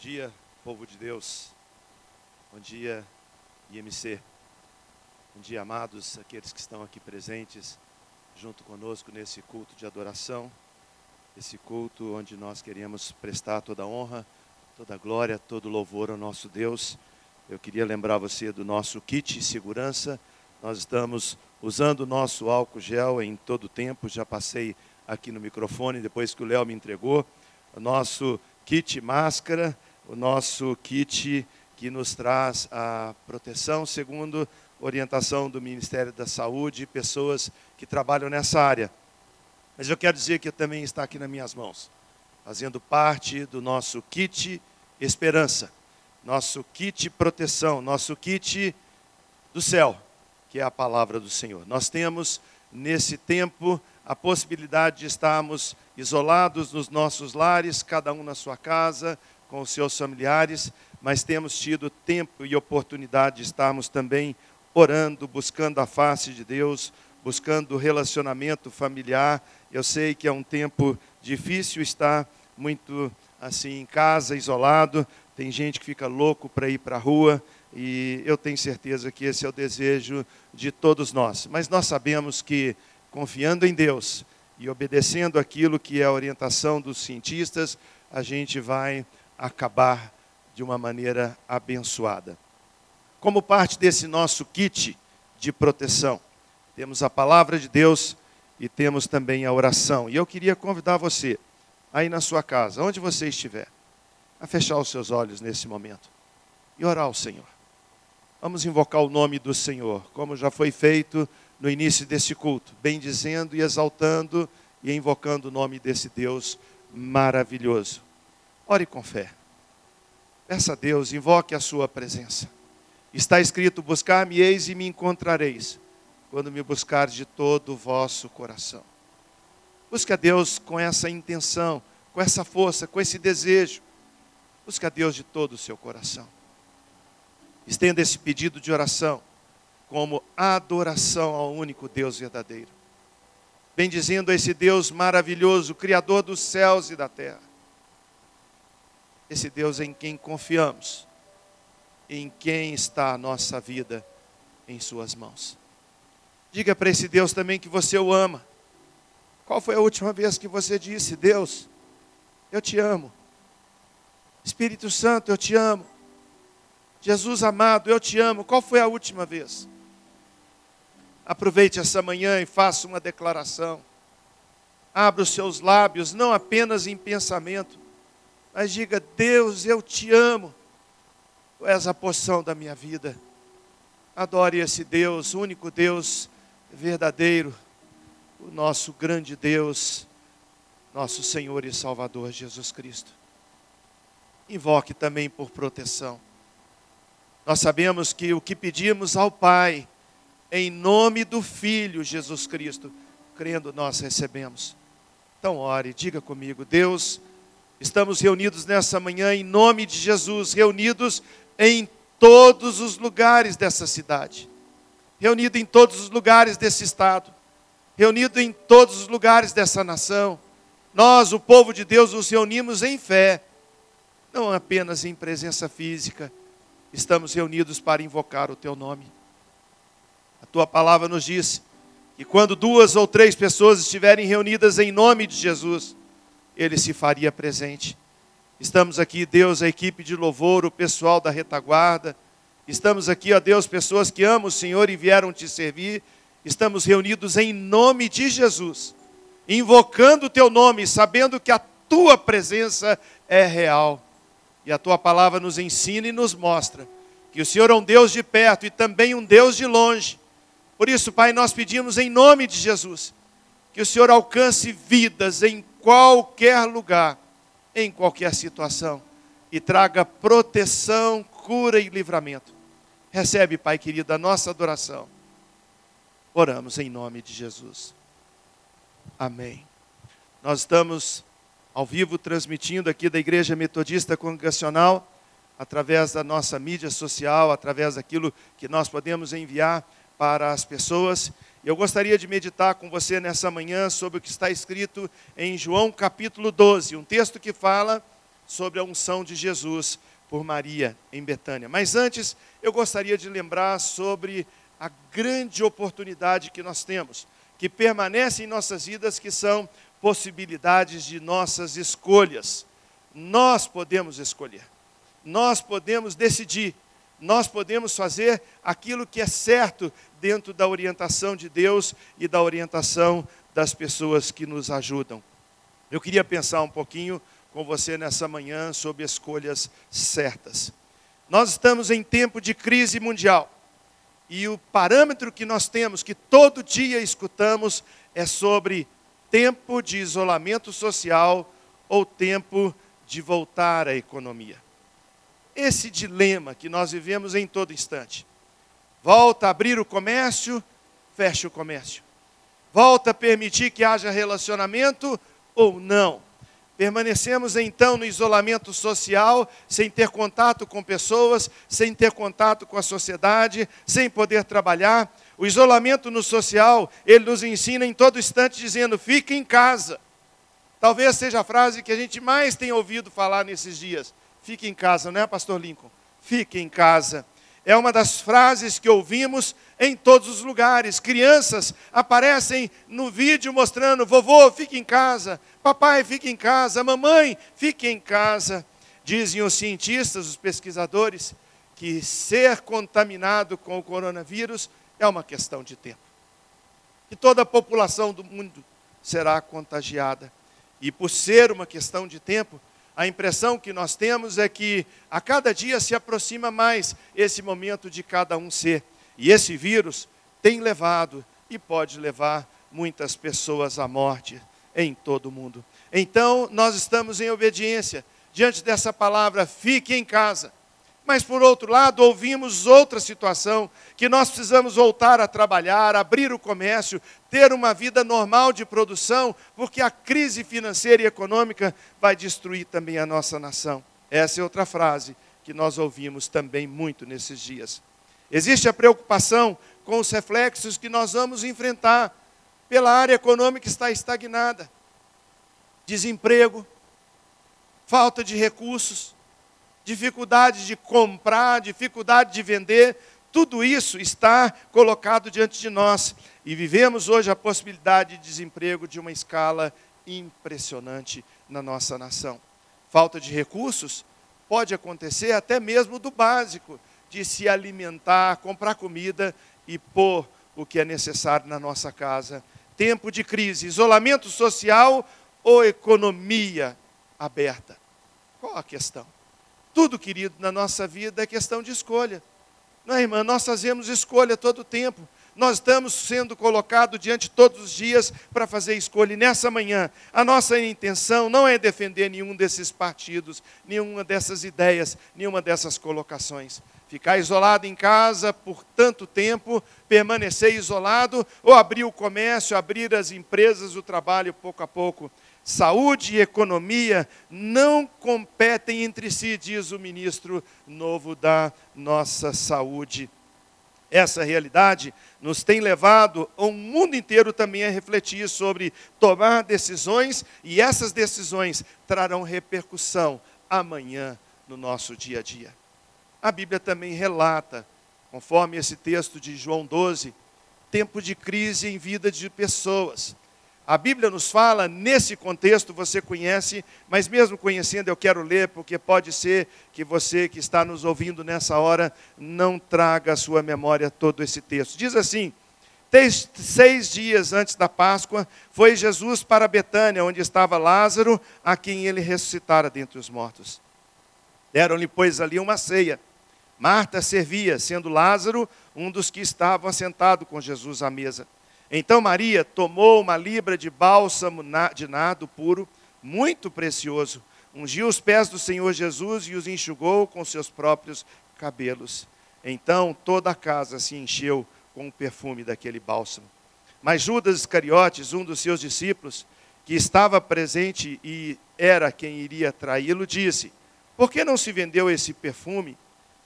dia, povo de Deus. Bom dia, IMC. Bom dia, amados, aqueles que estão aqui presentes junto conosco nesse culto de adoração. Esse culto onde nós queremos prestar toda a honra, toda a glória, todo o louvor ao nosso Deus. Eu queria lembrar você do nosso kit segurança. Nós estamos usando o nosso álcool gel em todo o tempo. Já passei aqui no microfone depois que o Léo me entregou. O nosso kit máscara, o nosso kit que nos traz a proteção segundo orientação do Ministério da Saúde e pessoas que trabalham nessa área. Mas eu quero dizer que também está aqui nas minhas mãos, fazendo parte do nosso kit esperança, nosso kit proteção, nosso kit do céu, que é a palavra do Senhor. Nós temos nesse tempo a possibilidade de estarmos isolados nos nossos lares, cada um na sua casa, com os seus familiares, mas temos tido tempo e oportunidade de estarmos também orando, buscando a face de Deus, buscando o relacionamento familiar. Eu sei que é um tempo difícil estar muito assim em casa, isolado. Tem gente que fica louco para ir para a rua e eu tenho certeza que esse é o desejo de todos nós. Mas nós sabemos que confiando em Deus e obedecendo aquilo que é a orientação dos cientistas, a gente vai acabar de uma maneira abençoada. Como parte desse nosso kit de proteção, temos a palavra de Deus e temos também a oração. E eu queria convidar você, aí na sua casa, onde você estiver, a fechar os seus olhos nesse momento e orar ao Senhor. Vamos invocar o nome do Senhor, como já foi feito no início desse culto, bendizendo e exaltando e invocando o nome desse Deus maravilhoso. Ore com fé. Peça a Deus, invoque a sua presença. Está escrito: Buscar-me-eis e me encontrareis, quando me buscar de todo o vosso coração. Busque a Deus com essa intenção, com essa força, com esse desejo. Busque a Deus de todo o seu coração. Estenda esse pedido de oração como adoração ao único Deus verdadeiro. Bendizendo a esse Deus maravilhoso, Criador dos céus e da terra. Esse Deus em quem confiamos, em quem está a nossa vida em Suas mãos. Diga para esse Deus também que você o ama. Qual foi a última vez que você disse, Deus, eu te amo. Espírito Santo, eu te amo. Jesus amado, eu te amo. Qual foi a última vez? Aproveite essa manhã e faça uma declaração. Abra os seus lábios, não apenas em pensamento, mas diga: Deus, eu te amo. Tu és a porção da minha vida. Adore esse Deus, único Deus verdadeiro, o nosso grande Deus, nosso Senhor e Salvador Jesus Cristo. Invoque também por proteção. Nós sabemos que o que pedimos ao Pai, em nome do Filho Jesus Cristo, crendo nós recebemos. Então, ore, diga comigo, Deus, estamos reunidos nessa manhã em nome de Jesus, reunidos em todos os lugares dessa cidade, reunido em todos os lugares desse estado, reunido em todos os lugares dessa nação. Nós, o povo de Deus, nos reunimos em fé, não apenas em presença física, estamos reunidos para invocar o teu nome. A tua palavra nos diz que quando duas ou três pessoas estiverem reunidas em nome de Jesus, ele se faria presente. Estamos aqui, Deus, a equipe de louvor, o pessoal da retaguarda. Estamos aqui, ó Deus, pessoas que amam o Senhor e vieram te servir. Estamos reunidos em nome de Jesus, invocando o teu nome, sabendo que a tua presença é real. E a tua palavra nos ensina e nos mostra que o Senhor é um Deus de perto e também um Deus de longe por isso, Pai, nós pedimos em nome de Jesus que o Senhor alcance vidas em qualquer lugar, em qualquer situação e traga proteção, cura e livramento. Recebe, Pai querido, a nossa adoração. Oramos em nome de Jesus. Amém. Nós estamos ao vivo transmitindo aqui da Igreja Metodista Congregacional, através da nossa mídia social, através daquilo que nós podemos enviar para as pessoas. Eu gostaria de meditar com você nessa manhã sobre o que está escrito em João capítulo 12, um texto que fala sobre a unção de Jesus por Maria em Betânia. Mas antes, eu gostaria de lembrar sobre a grande oportunidade que nós temos, que permanece em nossas vidas, que são possibilidades de nossas escolhas. Nós podemos escolher, nós podemos decidir, nós podemos fazer aquilo que é certo dentro da orientação de Deus e da orientação das pessoas que nos ajudam. Eu queria pensar um pouquinho com você nessa manhã sobre escolhas certas. Nós estamos em tempo de crise mundial. E o parâmetro que nós temos, que todo dia escutamos, é sobre tempo de isolamento social ou tempo de voltar à economia. Esse dilema que nós vivemos em todo instante. Volta a abrir o comércio, fecha o comércio. Volta a permitir que haja relacionamento ou não. Permanecemos então no isolamento social, sem ter contato com pessoas, sem ter contato com a sociedade, sem poder trabalhar. O isolamento no social, ele nos ensina em todo instante dizendo: fique em casa. Talvez seja a frase que a gente mais tem ouvido falar nesses dias. Fique em casa, não é, Pastor Lincoln? Fique em casa. É uma das frases que ouvimos em todos os lugares. Crianças aparecem no vídeo mostrando: vovô, fique em casa, papai, fique em casa, mamãe, fique em casa. Dizem os cientistas, os pesquisadores, que ser contaminado com o coronavírus é uma questão de tempo. E toda a população do mundo será contagiada. E por ser uma questão de tempo, a impressão que nós temos é que a cada dia se aproxima mais esse momento de cada um ser. E esse vírus tem levado e pode levar muitas pessoas à morte em todo o mundo. Então, nós estamos em obediência diante dessa palavra, fique em casa. Mas, por outro lado, ouvimos outra situação, que nós precisamos voltar a trabalhar, abrir o comércio, ter uma vida normal de produção, porque a crise financeira e econômica vai destruir também a nossa nação. Essa é outra frase que nós ouvimos também muito nesses dias. Existe a preocupação com os reflexos que nós vamos enfrentar pela área econômica está estagnada. Desemprego, falta de recursos, dificuldade de comprar, dificuldade de vender, tudo isso está colocado diante de nós. E vivemos hoje a possibilidade de desemprego de uma escala impressionante na nossa nação. Falta de recursos pode acontecer até mesmo do básico, de se alimentar, comprar comida e pôr o que é necessário na nossa casa. Tempo de crise, isolamento social ou economia aberta? Qual a questão? Tudo, querido, na nossa vida é questão de escolha. Não é, irmã? Nós fazemos escolha todo o tempo. Nós estamos sendo colocados diante todos os dias para fazer escolha. E nessa manhã, a nossa intenção não é defender nenhum desses partidos, nenhuma dessas ideias, nenhuma dessas colocações. Ficar isolado em casa por tanto tempo, permanecer isolado, ou abrir o comércio, abrir as empresas, o trabalho pouco a pouco. Saúde e economia não competem entre si, diz o ministro novo da nossa saúde. Essa realidade nos tem levado o mundo inteiro também a refletir sobre tomar decisões, e essas decisões trarão repercussão amanhã no nosso dia a dia. A Bíblia também relata, conforme esse texto de João 12, tempo de crise em vida de pessoas. A Bíblia nos fala, nesse contexto você conhece, mas mesmo conhecendo eu quero ler, porque pode ser que você que está nos ouvindo nessa hora não traga à sua memória todo esse texto. Diz assim: Seis dias antes da Páscoa, foi Jesus para Betânia, onde estava Lázaro, a quem ele ressuscitara dentre os mortos. Deram-lhe, pois, ali uma ceia. Marta servia, sendo Lázaro um dos que estavam assentados com Jesus à mesa. Então Maria tomou uma libra de bálsamo de nado puro, muito precioso, ungiu os pés do Senhor Jesus e os enxugou com seus próprios cabelos. Então toda a casa se encheu com o perfume daquele bálsamo. Mas Judas Iscariotes, um dos seus discípulos, que estava presente e era quem iria traí-lo, disse: Por que não se vendeu esse perfume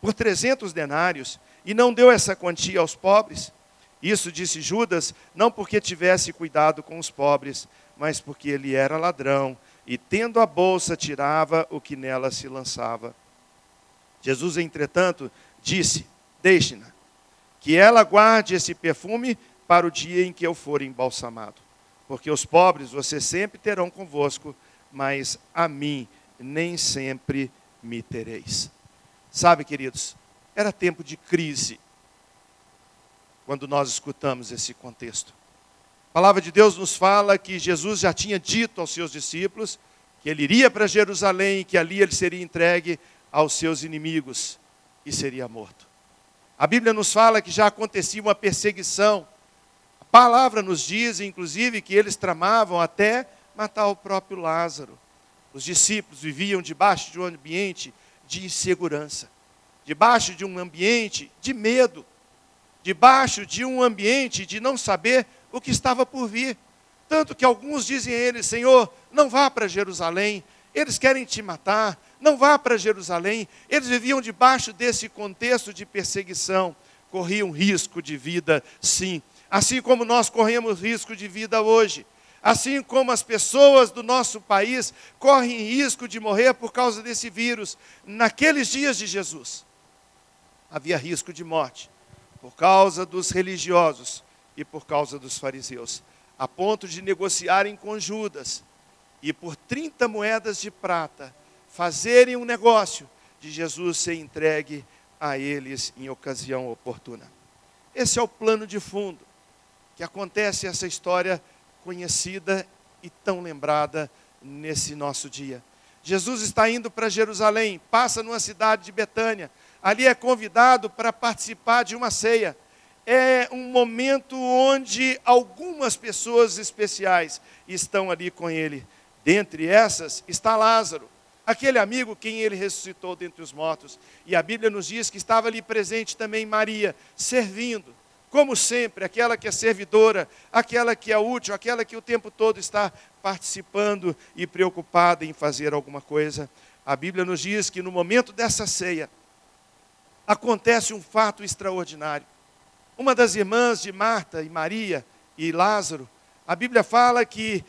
por trezentos denários e não deu essa quantia aos pobres? Isso disse Judas, não porque tivesse cuidado com os pobres, mas porque ele era ladrão e, tendo a bolsa, tirava o que nela se lançava. Jesus, entretanto, disse: Deixe-na, que ela guarde esse perfume para o dia em que eu for embalsamado. Porque os pobres vocês sempre terão convosco, mas a mim nem sempre me tereis. Sabe, queridos, era tempo de crise quando nós escutamos esse contexto. A palavra de Deus nos fala que Jesus já tinha dito aos seus discípulos que ele iria para Jerusalém e que ali ele seria entregue aos seus inimigos e seria morto. A Bíblia nos fala que já acontecia uma perseguição. A palavra nos diz, inclusive, que eles tramavam até matar o próprio Lázaro. Os discípulos viviam debaixo de um ambiente de insegurança, debaixo de um ambiente de medo, debaixo de um ambiente de não saber o que estava por vir. Tanto que alguns dizem a ele: Senhor, não vá para Jerusalém, eles querem te matar, não vá para Jerusalém. Eles viviam debaixo desse contexto de perseguição, corriam risco de vida, sim. Assim como nós corremos risco de vida hoje. Assim como as pessoas do nosso país correm risco de morrer por causa desse vírus, naqueles dias de Jesus, havia risco de morte por causa dos religiosos e por causa dos fariseus, a ponto de negociarem com Judas e por 30 moedas de prata fazerem um negócio de Jesus ser entregue a eles em ocasião oportuna. Esse é o plano de fundo que acontece essa história conhecida e tão lembrada nesse nosso dia. Jesus está indo para Jerusalém, passa numa cidade de Betânia. Ali é convidado para participar de uma ceia. É um momento onde algumas pessoas especiais estão ali com ele. Dentre essas está Lázaro aquele amigo quem ele ressuscitou dentre os mortos. E a Bíblia nos diz que estava ali presente também Maria, servindo, como sempre, aquela que é servidora, aquela que é útil, aquela que o tempo todo está participando e preocupada em fazer alguma coisa. A Bíblia nos diz que no momento dessa ceia, acontece um fato extraordinário. Uma das irmãs de Marta e Maria e Lázaro, a Bíblia fala que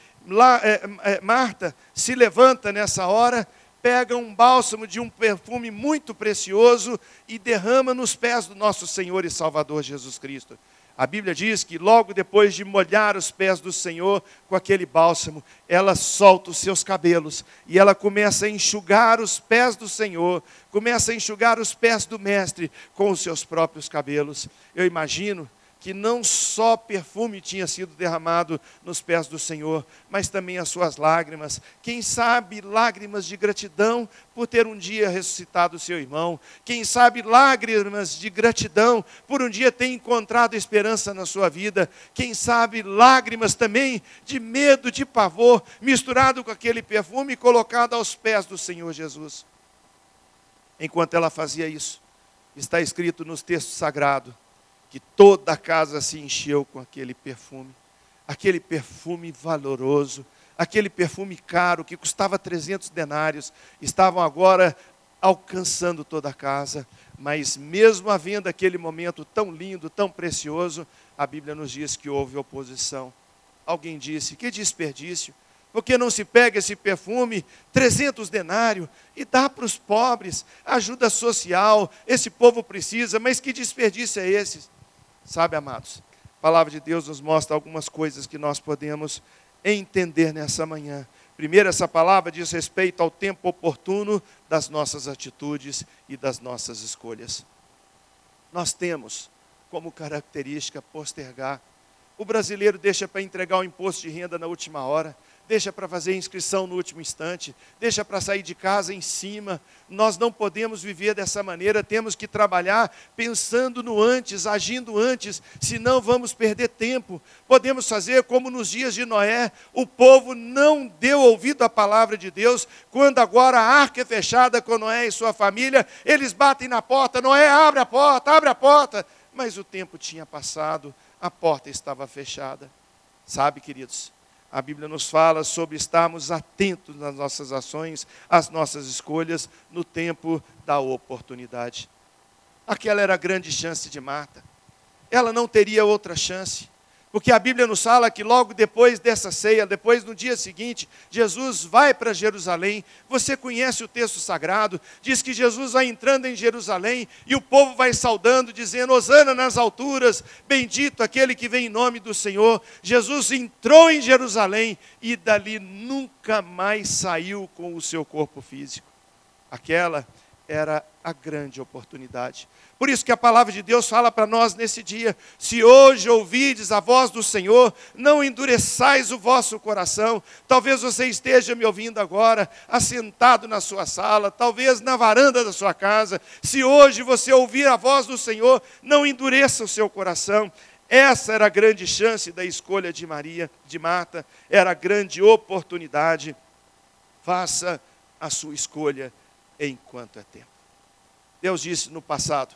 é, é, Marta se levanta nessa hora pega um bálsamo de um perfume muito precioso e derrama nos pés do nosso Senhor e Salvador Jesus Cristo. A Bíblia diz que logo depois de molhar os pés do Senhor com aquele bálsamo, ela solta os seus cabelos e ela começa a enxugar os pés do Senhor, começa a enxugar os pés do Mestre com os seus próprios cabelos. Eu imagino que não só perfume tinha sido derramado nos pés do Senhor, mas também as suas lágrimas. Quem sabe lágrimas de gratidão por ter um dia ressuscitado seu irmão. Quem sabe lágrimas de gratidão por um dia ter encontrado esperança na sua vida. Quem sabe lágrimas também de medo, de pavor, misturado com aquele perfume colocado aos pés do Senhor Jesus. Enquanto ela fazia isso, está escrito nos textos sagrados que toda a casa se encheu com aquele perfume, aquele perfume valoroso, aquele perfume caro que custava 300 denários, estavam agora alcançando toda a casa, mas mesmo havendo aquele momento tão lindo, tão precioso, a Bíblia nos diz que houve oposição. Alguém disse: que desperdício, porque não se pega esse perfume, 300 denários, e dá para os pobres, ajuda social, esse povo precisa, mas que desperdício é esse? Sabe, amados, a palavra de Deus nos mostra algumas coisas que nós podemos entender nessa manhã. Primeiro, essa palavra diz respeito ao tempo oportuno das nossas atitudes e das nossas escolhas. Nós temos como característica postergar. O brasileiro deixa para entregar o imposto de renda na última hora, deixa para fazer inscrição no último instante, deixa para sair de casa em cima. Nós não podemos viver dessa maneira, temos que trabalhar pensando no antes, agindo antes, senão vamos perder tempo. Podemos fazer como nos dias de Noé, o povo não deu ouvido à palavra de Deus, quando agora a arca é fechada com Noé e sua família, eles batem na porta, Noé abre a porta, abre a porta, mas o tempo tinha passado, a porta estava fechada. Sabe, queridos, a Bíblia nos fala sobre estarmos atentos nas nossas ações, às nossas escolhas, no tempo da oportunidade. Aquela era a grande chance de Marta. Ela não teria outra chance, Porque a Bíblia nos fala que logo depois dessa ceia, depois no dia seguinte, Jesus vai para Jerusalém. Você conhece o texto sagrado, diz que Jesus vai entrando em Jerusalém e o povo vai saudando, dizendo: Hosana nas alturas, bendito aquele que vem em nome do Senhor. Jesus entrou em Jerusalém e dali nunca mais saiu com o seu corpo físico. Aquela era a grande oportunidade. Por isso que a palavra de Deus fala para nós nesse dia: se hoje ouvides a voz do Senhor, não endureçais o vosso coração. Talvez você esteja me ouvindo agora, assentado na sua sala, talvez na varanda da sua casa. Se hoje você ouvir a voz do Senhor, não endureça o seu coração. Essa era a grande chance da escolha de Maria, de Marta, era a grande oportunidade. Faça a sua escolha enquanto é tempo. Deus disse no passado: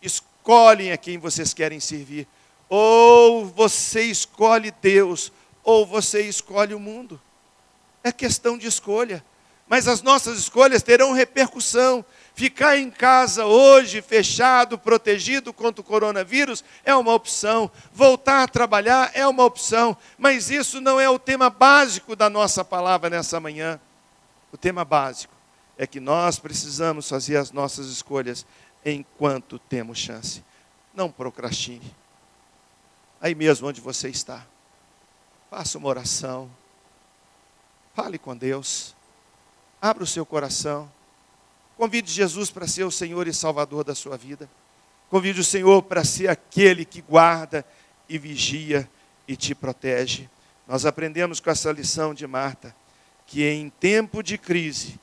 escolhem a quem vocês querem servir. Ou você escolhe Deus, ou você escolhe o mundo. É questão de escolha. Mas as nossas escolhas terão repercussão. Ficar em casa hoje, fechado, protegido contra o coronavírus, é uma opção. Voltar a trabalhar é uma opção. Mas isso não é o tema básico da nossa palavra nessa manhã. O tema básico é que nós precisamos fazer as nossas escolhas enquanto temos chance. Não procrastine. Aí mesmo onde você está, faça uma oração. Fale com Deus. Abra o seu coração. Convide Jesus para ser o Senhor e Salvador da sua vida. Convide o Senhor para ser aquele que guarda e vigia e te protege. Nós aprendemos com essa lição de Marta que em tempo de crise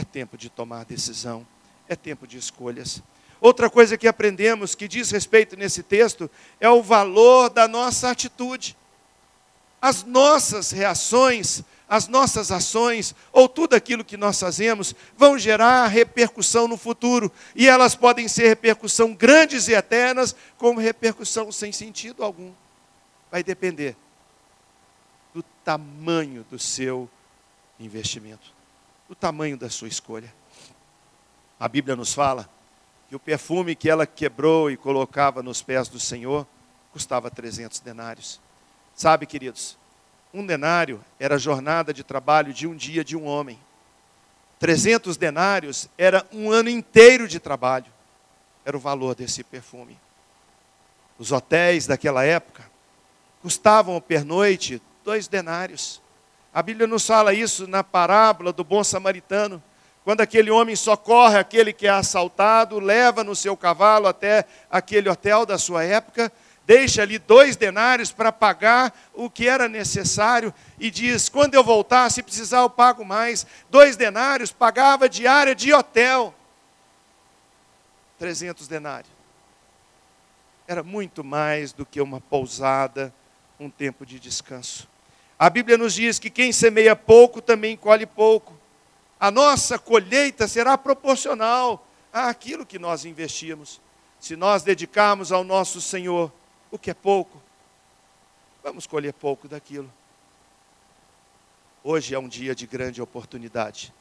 é tempo de tomar decisão é tempo de escolhas. Outra coisa que aprendemos que diz respeito nesse texto é o valor da nossa atitude. As nossas reações, as nossas ações, ou tudo aquilo que nós fazemos, vão gerar repercussão no futuro. E elas podem ser repercussão grandes e eternas, como repercussão sem sentido algum. Vai depender do tamanho do seu investimento, do tamanho da sua escolha. A Bíblia nos fala que o perfume que ela quebrou e colocava nos pés do Senhor custava 300 denários. Sabe, queridos, um denário era a jornada de trabalho de um dia de um homem. 300 denários era um ano inteiro de trabalho. Era o valor desse perfume. Os hotéis daquela época custavam pernoite dois denários. A Bíblia nos fala isso na parábola do bom samaritano. Quando aquele homem socorre aquele que é assaltado, leva no seu cavalo até aquele hotel da sua época, deixa ali dois denários para pagar o que era necessário e diz: quando eu voltar, se precisar, eu pago mais. Dois denários pagava diária de hotel. 300 denários. Era muito mais do que uma pousada, um tempo de descanso. A Bíblia nos diz que quem semeia pouco também colhe pouco a nossa colheita será proporcional àquilo que nós investimos. Se nós dedicarmos ao nosso Senhor o que é pouco, vamos colher pouco daquilo. Hoje é um dia de grande oportunidade.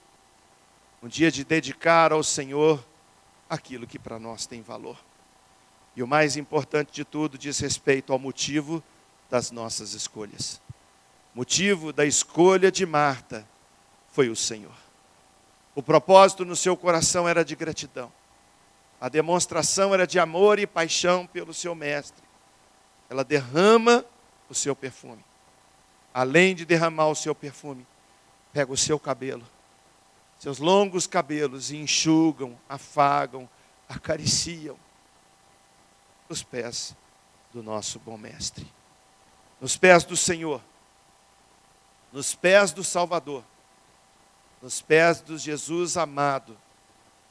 Um dia de dedicar ao Senhor aquilo que para nós tem valor. E o mais importante de tudo diz respeito ao motivo das nossas escolhas. Motivo da escolha de Marta foi o Senhor. O propósito no seu coração era de gratidão. A demonstração era de amor e paixão pelo seu mestre. Ela derrama o seu perfume. Além de derramar o seu perfume, pega o seu cabelo, seus longos cabelos e enxugam, afagam, acariciam os pés do nosso bom mestre. Nos pés do Senhor, nos pés do Salvador nos pés do Jesus amado,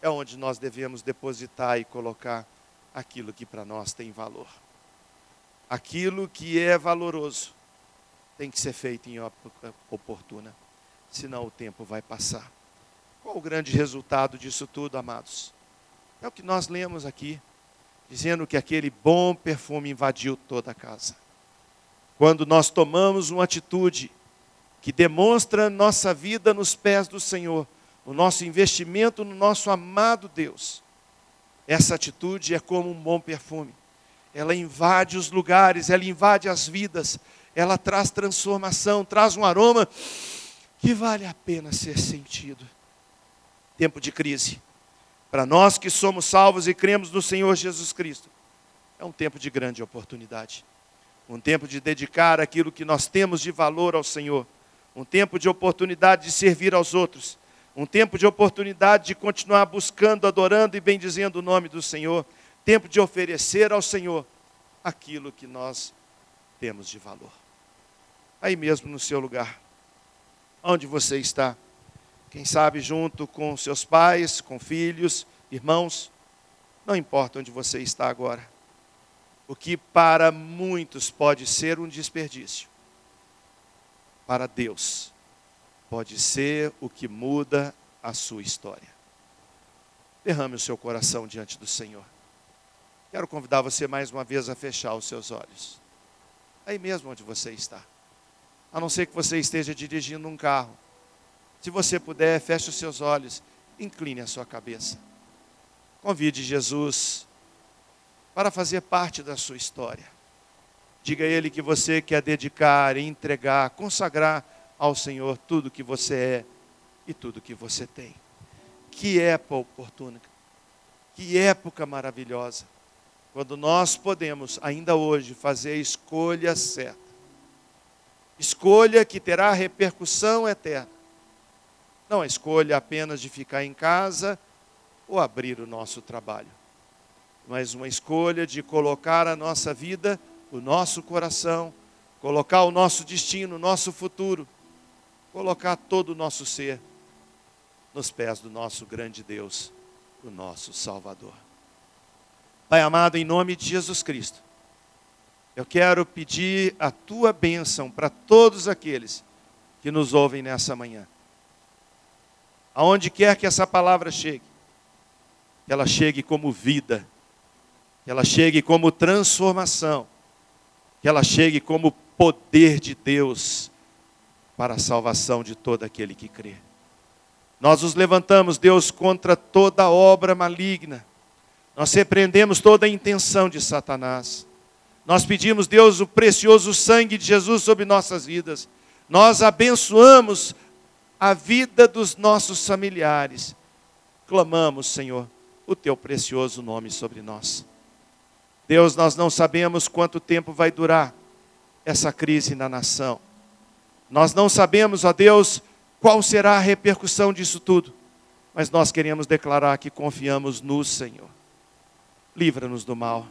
é onde nós devemos depositar e colocar aquilo que para nós tem valor. Aquilo que é valoroso tem que ser feito em época oportuna, senão o tempo vai passar. Qual o grande resultado disso tudo, amados? É o que nós lemos aqui, dizendo que aquele bom perfume invadiu toda a casa. Quando nós tomamos uma atitude que demonstra nossa vida nos pés do Senhor, o nosso investimento no nosso amado Deus. Essa atitude é como um bom perfume. ela invade os lugares, ela invade as vidas, ela traz transformação, traz um aroma que vale a pena ser sentido. Tempo de crise. Para nós que somos salvos e cremos no Senhor Jesus Cristo, é um tempo de grande oportunidade. Um tempo de dedicar aquilo que nós temos de valor ao Senhor. Um tempo de oportunidade de servir aos outros. Um tempo de oportunidade de continuar buscando, adorando e bendizendo o nome do Senhor tempo de oferecer ao Senhor aquilo que nós temos de valor. Aí mesmo no seu lugar, onde você está, quem sabe junto com seus pais, com filhos, irmãos, não importa onde você está agora. O que para muitos pode ser um desperdício, para Deus pode ser o que muda a sua história. Derrame o seu coração diante do Senhor. Quero convidar você mais uma vez a fechar os seus olhos. Aí mesmo onde você está. A não ser que você esteja dirigindo um carro. Se você puder, feche os seus olhos, incline a sua cabeça. Convide Jesus para fazer parte da sua história. Diga a Ele que você quer dedicar, entregar, consagrar ao Senhor tudo que você é e tudo que você tem. Que época oportuna, que época maravilhosa quando nós podemos, ainda hoje, fazer a escolha certa. Escolha que terá repercussão eterna. Não a escolha apenas de ficar em casa ou abrir o nosso trabalho, mas uma escolha de colocar a nossa vida, o nosso coração, colocar o nosso destino, o nosso futuro, colocar todo o nosso ser nos pés do nosso grande Deus, o nosso Salvador. Pai amado, em nome de Jesus Cristo, eu quero pedir a tua bênção para todos aqueles que nos ouvem nessa manhã. Aonde quer que essa palavra chegue, que ela chegue como vida, que ela chegue como transformação, que ela chegue como poder de Deus para a salvação de todo aquele que crê. Nós nos levantamos, Deus, contra toda obra maligna nós repreendemos toda a intenção de Satanás. Nós pedimos, Deus, o precioso sangue de Jesus sobre nossas vidas. Nós abençoamos a vida dos nossos familiares. Clamamos, Senhor, o teu precioso nome sobre nós. Deus, nós não sabemos quanto tempo vai durar essa crise na nação. Nós não sabemos, ó Deus, qual será a repercussão disso tudo. Mas nós queremos declarar que confiamos no Senhor livra-nos do mal.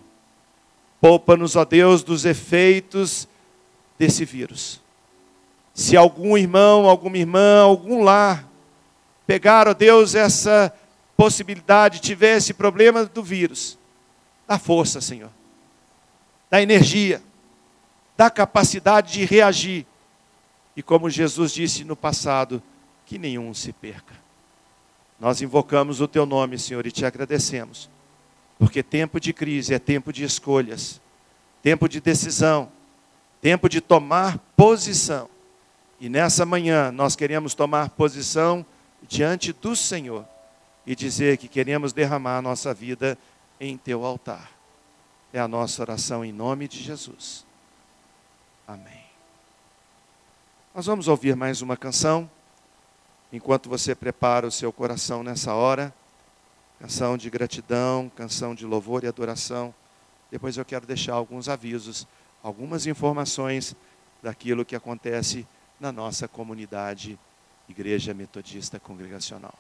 Poupa-nos, ó Deus, dos efeitos desse vírus. Se algum irmão, alguma irmã, algum lar pegar, ó Deus, essa possibilidade, tiver esse problema do vírus, dá força, Senhor. Dá energia, dá capacidade de reagir. E como Jesus disse no passado, que nenhum se perca. Nós invocamos o teu nome, Senhor, e te agradecemos porque tempo de crise é tempo de escolhas, tempo de decisão, tempo de tomar posição. E nessa manhã nós queremos tomar posição diante do Senhor e dizer que queremos derramar a nossa vida em teu altar. É a nossa oração em nome de Jesus. Amém. Nós vamos ouvir mais uma canção. Enquanto você prepara o seu coração nessa hora canção de gratidão, canção de louvor e adoração. Depois eu quero deixar alguns avisos, algumas informações daquilo que acontece na nossa comunidade Igreja Metodista Congregacional.